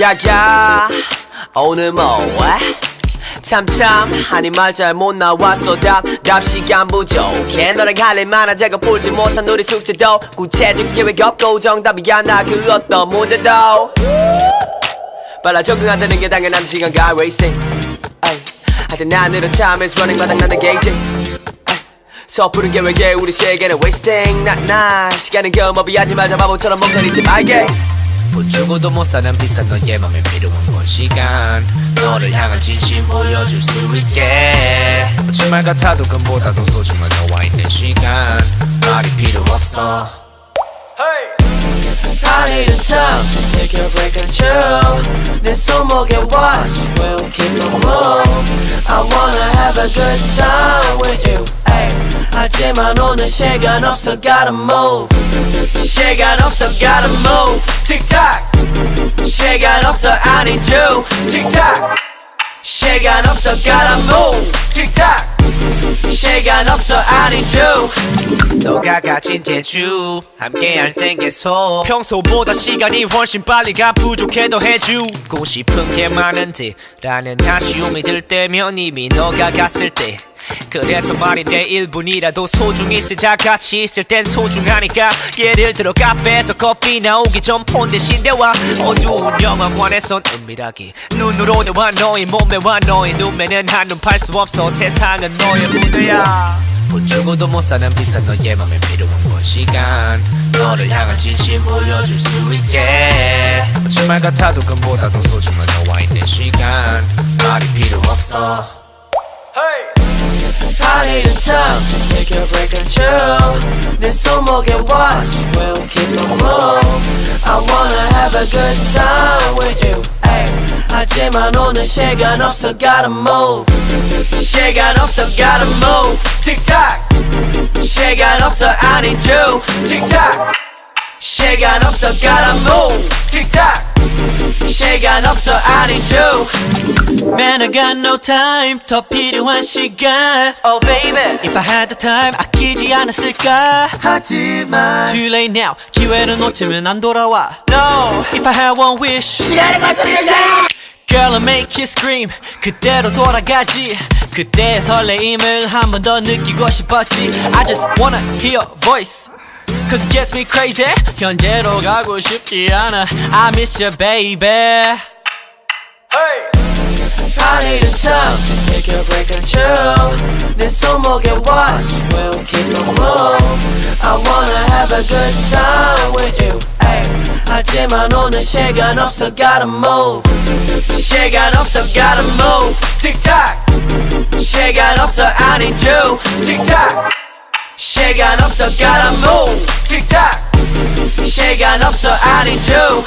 야야. 오늘 뭐해? 참참 하니 말 잘 못 나왔어. 답답 시간 부족해. 너랑 할일 많아. 제가 풀지 못한 우리 숙제도 구체적 계획 없고 정답이야 나 그 어떤 문제도. 빨라 적응한다는 게 당연한 시간 가 racing 할때 난 느려 참에서 running 마당 나는 게이지. 섣부른 계획에 우리 시계는 wasting. 나나 시간은 겸업이 하지 말자. 바보처럼 멍청이지 말게 돈 주고도 못 사는 비싼 너의 맘에 필요한 건 시간 너를 향한 진심 보여줄 수 있게 거짓말 같아도 금보다도 소중한 너와 있는 시간 말이 필요 없어 I need a time to take a break and chill 내 손목에 watch will keep the move I wanna have a good time with you. 하지만 오늘 시간 없어 gotta move. 시간 없어 gotta move. 틱탁 시간 없어 I need you. 틱탁 시간 없어 gotta move. 틱탁 시간 없어 I need you. 너가 가진 재주 함께할 땐 계속. 평소보다 시간이 훨씬 빨리 가 부족해도 해주고 싶은 게 많은데 라는 아쉬움이 들 때면 이미 너가 갔을 때 그래서 말인데 1분이라도 소중히 쓰자 같이 있을 땐 소중하니까. 예를 들어 카페에서 커피 나오기 전 폰 대신 대화. 어두운 영화관에선 은밀하게 눈으로 대화. 너의 몸매와 너의 눈매는 한눈 팔 수 없어. 세상은 너의 무대야. 돈 주고도 못 사는 비싼 너의 맘에 필요한 건 시간. 너를 향한 진심 보여줄 수 있게. 거짓말 같아도 금보다도 소중한 너와 있는 시간. 말이 필요 없어. I need a time to take a break and chill 내 손목에 watch will keep the move I wanna have a good time with you ay. 하지만 오늘 시간 없어 gotta move 시간 없어 gotta move 틱탁 시간 없어 I need you 틱탁 시간 없어 gotta move 틱탁 시간 없어 I need you Man I got no time 더 필요한 시간 Oh baby If I had the time 아끼지 않았을까 하지만 Too late now 기회를 놓치면 안 돌아와 No If I had one wish 시간을 가속이자 Girl I make you scream 그대로 돌아가지 그때의 설레임을 한 번 더 느끼고 싶었지 I just wanna hear your voice Cause it gets me crazy 현재로 가고 싶지 않아 I miss you baby I need a time to take a break and chill 내 손목에 watch will keep the move I wanna have a good time with you ay. 하지만 오늘 시간 없어 gotta move 시간 없어 gotta move 틱탁 시간 없어 I need you 틱탁 시간 없어 gotta move 틱탁 시간 없어 I need you